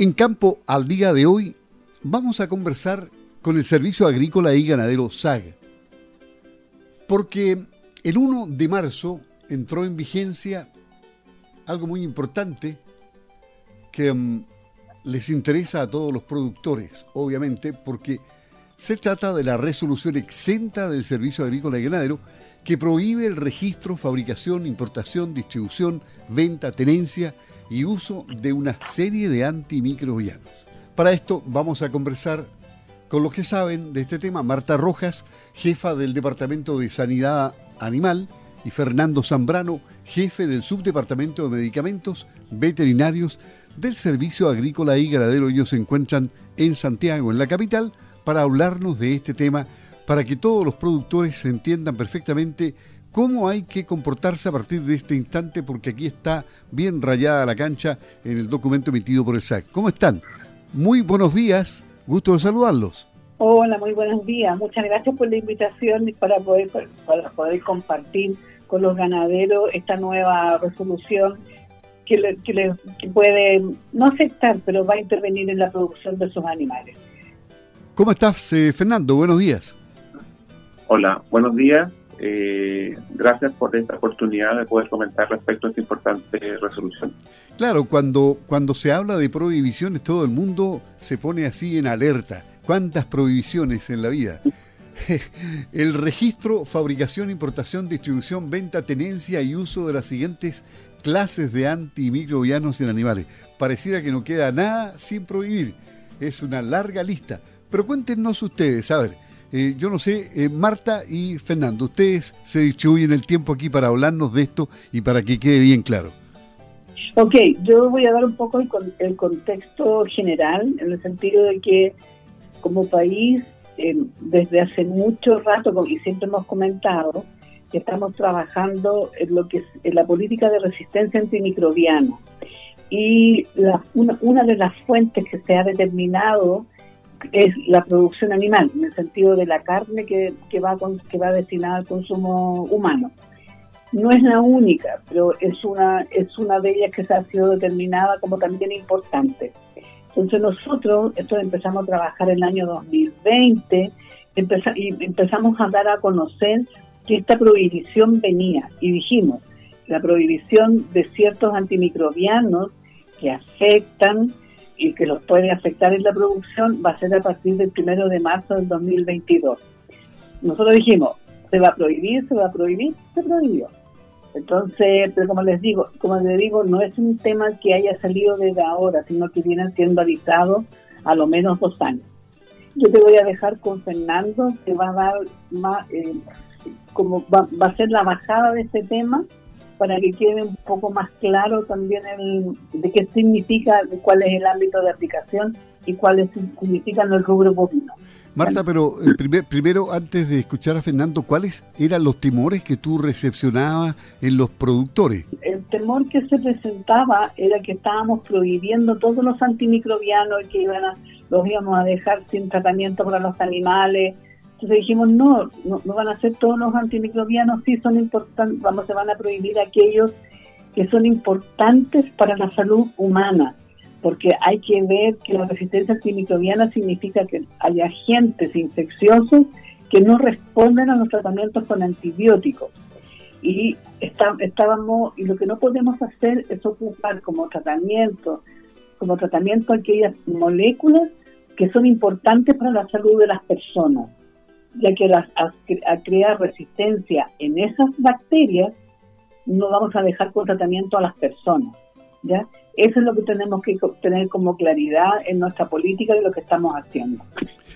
En campo al día de hoy vamos a conversar con el Servicio Agrícola y Ganadero SAG, porque el 1 de marzo entró en vigencia algo muy importante que mm, les interesa a todos los productores, obviamente, porque se trata de la resolución exenta del Servicio Agrícola y Ganadero que prohíbe el registro, fabricación, importación, distribución, venta, tenencia y uso de una serie de antimicrobianos. Para esto vamos a conversar con los que saben de este tema, Marta Rojas, jefa del Departamento de Sanidad Animal, y Fernando Zambrano, jefe del Subdepartamento de Medicamentos Veterinarios del Servicio Agrícola y Ganadero. Ellos se encuentran en Santiago, en la capital, para hablarnos de este tema, para que todos los productores entiendan perfectamente cómo hay que comportarse a partir de este instante, porque aquí está bien rayada la cancha en el documento emitido por el SAC. ¿Cómo están? Muy buenos días, gusto de saludarlos. Hola, muy buenos días. Muchas gracias por la invitación para poder, para poder compartir con los ganaderos esta nueva resolución que, le, que, puede no afectar, pero va a intervenir en la producción de sus animales. ¿Cómo estás, eh, Fernando? Buenos días. Hola, buenos días. Eh, gracias por esta oportunidad de poder comentar respecto a esta importante resolución. Claro, cuando, cuando se habla de prohibiciones, todo el mundo se pone así en alerta. ¿Cuántas prohibiciones en la vida? El registro, fabricación, importación, distribución, venta, tenencia y uso de las siguientes clases de antimicrobianos en animales. Pareciera que no queda nada sin prohibir. Es una larga lista. Pero cuéntenos ustedes, a ver, eh, yo no sé, eh, Marta y Fernando, ustedes se distribuyen el tiempo aquí para hablarnos de esto y para que quede bien claro. Ok, yo voy a dar un poco el, el contexto general, en el sentido de que como país, eh, desde hace mucho rato, y siempre hemos comentado, estamos trabajando en lo que es en la política de resistencia antimicrobiana. Y una, una de las fuentes que se ha determinado es la producción animal, en el sentido de la carne que, que, va, con, que va destinada al consumo humano. No es la única, pero es una, es una de ellas que se ha sido determinada como también importante. Entonces nosotros, esto empezamos a trabajar en el año 2020 y empezamos a dar a conocer que esta prohibición venía y dijimos, la prohibición de ciertos antimicrobianos que afectan y que los puede afectar en la producción va a ser a partir del primero de marzo del 2022. Nosotros dijimos, se va a prohibir, se va a prohibir, se prohibió. Entonces, pero como les digo, como les digo, no es un tema que haya salido desde ahora, sino que vienen siendo avisados a lo menos dos años. Yo te voy a dejar con Fernando, que va a dar más, eh, como va, va, a ser la bajada de este tema para que quede un poco más claro también el, de qué significa, de cuál es el ámbito de aplicación y cuáles significan el rubro bovino. Marta, pero eh, primero, antes de escuchar a Fernando, ¿cuáles eran los temores que tú recepcionabas en los productores? El temor que se presentaba era que estábamos prohibiendo todos los antimicrobianos que iban a, los íbamos a dejar sin tratamiento para los animales, entonces dijimos, no, no, van a ser todos los antimicrobianos, sí son importantes, vamos, se van a prohibir aquellos que son importantes para la salud humana, porque hay que ver que la resistencia antimicrobiana significa que hay agentes infecciosos que no responden a los tratamientos con antibióticos. Y estábamos, y lo que no podemos hacer es ocupar como tratamiento, como tratamiento aquellas moléculas que son importantes para la salud de las personas ya que las, a, crear resistencia en esas bacterias, no vamos a dejar con tratamiento a las personas. ¿ya? Eso es lo que tenemos que tener como claridad en nuestra política y lo que estamos haciendo.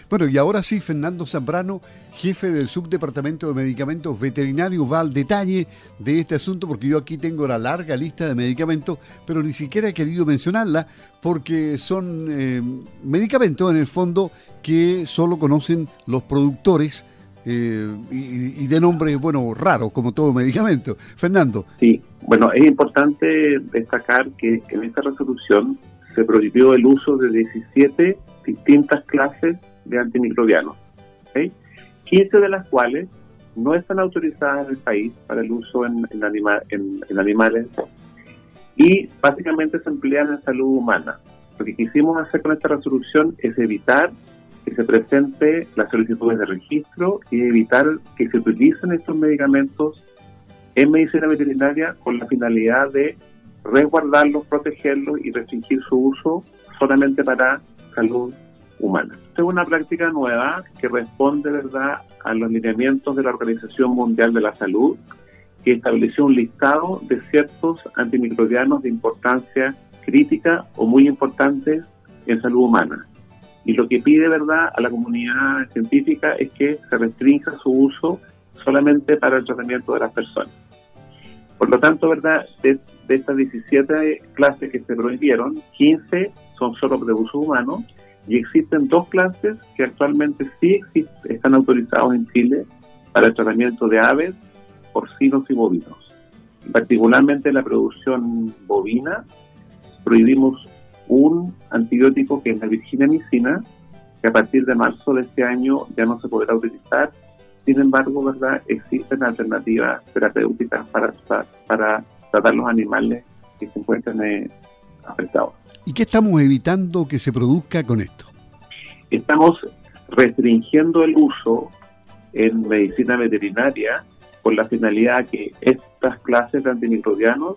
Bueno, y ahora sí, Fernando Zambrano, jefe del Subdepartamento de Medicamentos Veterinarios, va al detalle de este asunto, porque yo aquí tengo la larga lista de medicamentos, pero ni siquiera he querido mencionarla, porque son eh, medicamentos en el fondo que solo conocen los productores. Eh, y, de nombres, bueno, raros, como todo medicamento. Fernando. Sí, bueno, es importante destacar que en esta resolución se prohibió el uso de 17 distintas clases de antimicrobianos, 15 de las cuales no están autorizadas en el país para el uso en, en, en, animales y básicamente se emplean en salud humana, Lo que quisimos hacer con esta resolución es evitar que se presente las solicitudes de registro y evitar que se utilicen estos medicamentos en medicina veterinaria con la finalidad de resguardarlos, protegerlos y restringir su uso solamente para salud humana. Esta es una práctica nueva que responde verdad a los lineamientos de la Organización Mundial de la Salud, que estableció un listado de ciertos antimicrobianos de importancia crítica o muy importantes en salud humana. Y lo que pide verdad a la comunidad científica es que se restrinja su uso solamente para el tratamiento de las personas. Por lo tanto, verdad, de, estas 17 clases que se prohibieron, 15 son solo de uso humano y existen dos clases que actualmente sí están autorizados en Chile para el tratamiento de aves, porcinos y bovinos. Particularmente la producción bovina, prohibimos un antibiótico que es la virginamicina, que a partir de marzo de este año ya no se podrá utilizar. Sin embargo, ¿verdad? existen alternativas terapéuticas para, para tratar los animales que se encuentran eh, afectados. ¿Y qué estamos evitando que se produzca con esto? Estamos restringiendo el uso en medicina veterinaria con la finalidad que estas clases de antimicrobianos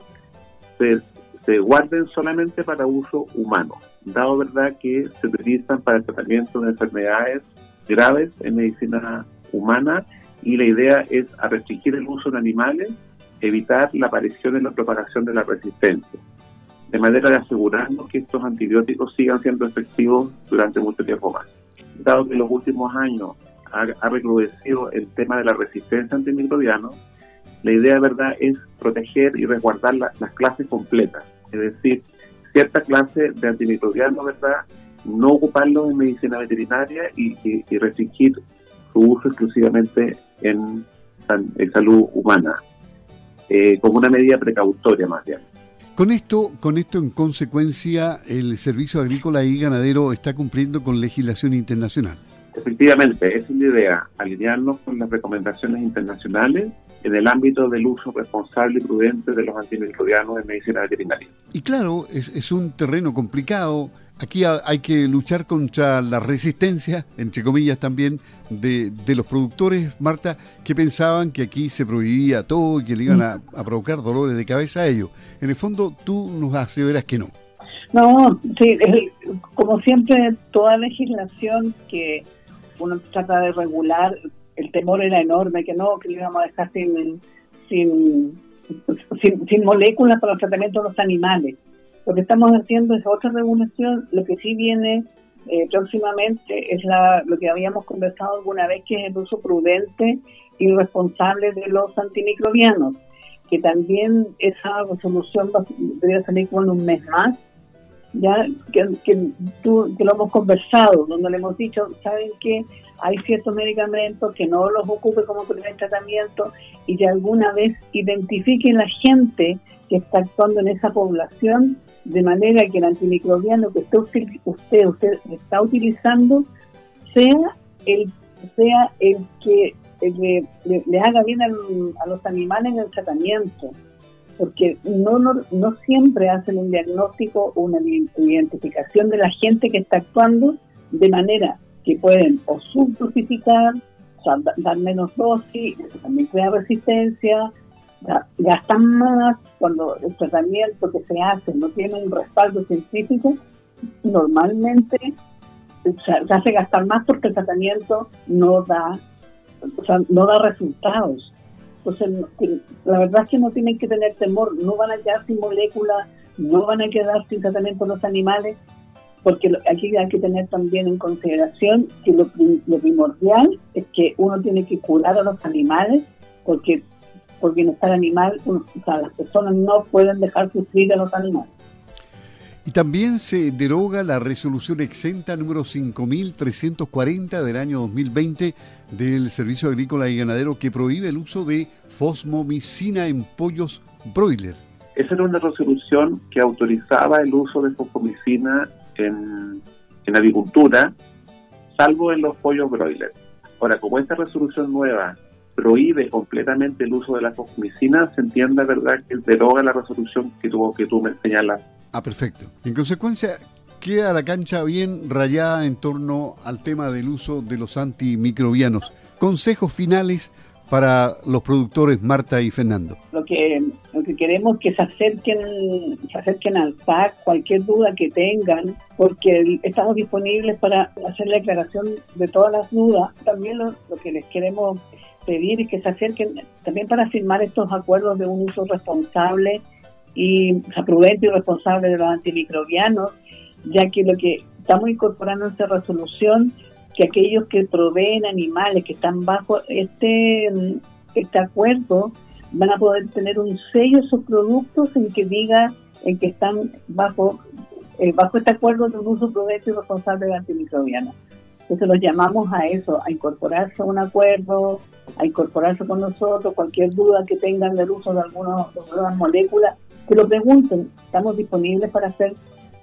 se se guarden solamente para uso humano, dado verdad que se utilizan para el tratamiento de enfermedades graves en medicina humana y la idea es restringir el uso en animales, evitar la aparición y la propagación de la resistencia, de manera de asegurarnos que estos antibióticos sigan siendo efectivos durante mucho tiempo más. Dado que en los últimos años ha, ha recrudecido el tema de la resistencia antimicrobiana, la idea, verdad, es proteger y resguardar las clases completas, es decir, cierta clase de antimicrobianos, ¿verdad? No ocuparlos en medicina veterinaria y, restringir su uso exclusivamente en, salud humana, eh, como una medida precautoria más bien. Con esto, con esto en consecuencia, el Servicio Agrícola y Ganadero está cumpliendo con legislación internacional. Efectivamente, esa es la idea, alinearnos con las recomendaciones internacionales en el ámbito del uso responsable y prudente de los antimicrobianos en medicina veterinaria. Y claro, es, un terreno complicado. Aquí hay que luchar contra la resistencia, entre comillas también, de, los productores, Marta, que pensaban que aquí se prohibía todo y que le iban a, provocar dolores de cabeza a ellos. En el fondo, tú nos aseveras que no. No, sí, como siempre, toda legislación que uno trata de regular el temor era enorme, que no, que le íbamos a dejar sin, sin, sin, moléculas para el tratamiento de los animales. Lo que estamos haciendo es otra regulación, lo que sí viene eh, próximamente es la, lo que habíamos conversado alguna vez, que es el uso prudente y responsable de los antimicrobianos, que también esa resolución debería salir con un mes más, ya que, que, tú, que lo hemos conversado, donde le hemos dicho, ¿saben qué? hay ciertos medicamentos que no los ocupe como primer tratamiento y que alguna vez identifiquen la gente que está actuando en esa población de manera que el antimicrobiano que usted, usted, usted está utilizando sea el, sea el que, le, haga bien a los animales en el tratamiento. Porque no, no, no siempre hacen un diagnóstico o una identificación de la gente que está actuando de manera que pueden o subdosificar, o sea, dar menos dosis, también crea resistencia, gastan más cuando el tratamiento que se hace no tiene un respaldo científico, normalmente se hace gastar más porque el tratamiento no da, o sea, no da resultados. Entonces, la verdad es que no tienen que tener temor, no van a quedar sin moléculas, no van a quedar sin tratamiento los animales, porque aquí hay que tener también en consideración que lo, primordial es que uno tiene que curar a los animales, porque por bienestar animal, o sea, las personas no pueden dejar sufrir a los animales. También se deroga la resolución exenta número 5340 del año 2020 del Servicio Agrícola y Ganadero que prohíbe el uso de fosmomicina en pollos broiler. Esa era una resolución que autorizaba el uso de fosfomicina en, agricultura, salvo en los pollos broiler. Ahora, como esta resolución nueva prohíbe completamente el uso de la fosmicina, se entiende, ¿verdad?, que deroga la resolución que tuvo que tú me señalas. Ah, perfecto. En consecuencia, queda la cancha bien rayada en torno al tema del uso de los antimicrobianos. Consejos finales para los productores Marta y Fernando. Lo que, lo que queremos es que se acerquen, se acerquen al PAC, cualquier duda que tengan, porque estamos disponibles para hacer la aclaración de todas las dudas. También lo, que les queremos pedir es que se acerquen también para firmar estos acuerdos de un uso responsable y prudente y responsable de los antimicrobianos, ya que lo que estamos incorporando en esta resolución que aquellos que proveen animales que están bajo este, este acuerdo van a poder tener un sello sus productos en que diga en que están bajo eh, bajo este acuerdo de un uso prudente y responsable de antimicrobianos. Entonces los llamamos a eso, a incorporarse a un acuerdo, a incorporarse con nosotros, cualquier duda que tengan del uso de, de algunas moléculas, que lo pregunten. Estamos disponibles para hacer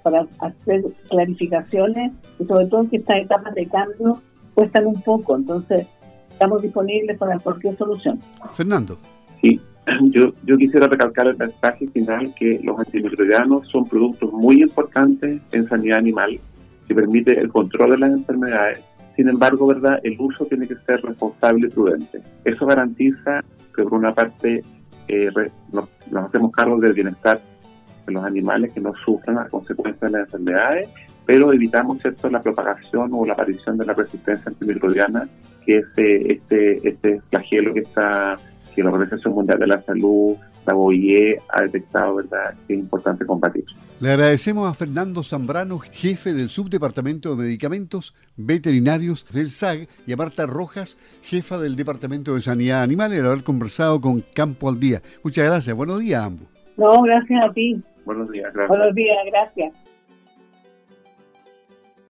para hacer clarificaciones y sobre todo que estas etapas de cambio cuestan un poco, entonces estamos disponibles para cualquier solución. Fernando. Sí, yo, yo quisiera recalcar el mensaje final que los antimicrobianos son productos muy importantes en sanidad animal que permite el control de las enfermedades. Sin embargo, verdad, el uso tiene que ser responsable y prudente. Eso garantiza que por una parte eh, nos, nos hacemos cargo del bienestar de los animales que no sufran a consecuencia de las enfermedades, pero evitamos ¿cierto? la propagación o la aparición de la resistencia antimicrobiana, que es eh, este, este flagelo que está que la Organización Mundial de la Salud, la OIE, ha detectado, ¿verdad?, que es importante combatir. Le agradecemos a Fernando Zambrano, jefe del Subdepartamento de Medicamentos Veterinarios del SAG, y a Marta Rojas, jefa del Departamento de Sanidad Animal, el haber conversado con Campo al Día. Muchas gracias. Buenos días a ambos. No, gracias a ti. Buenos días, gracias. Buenos días, gracias.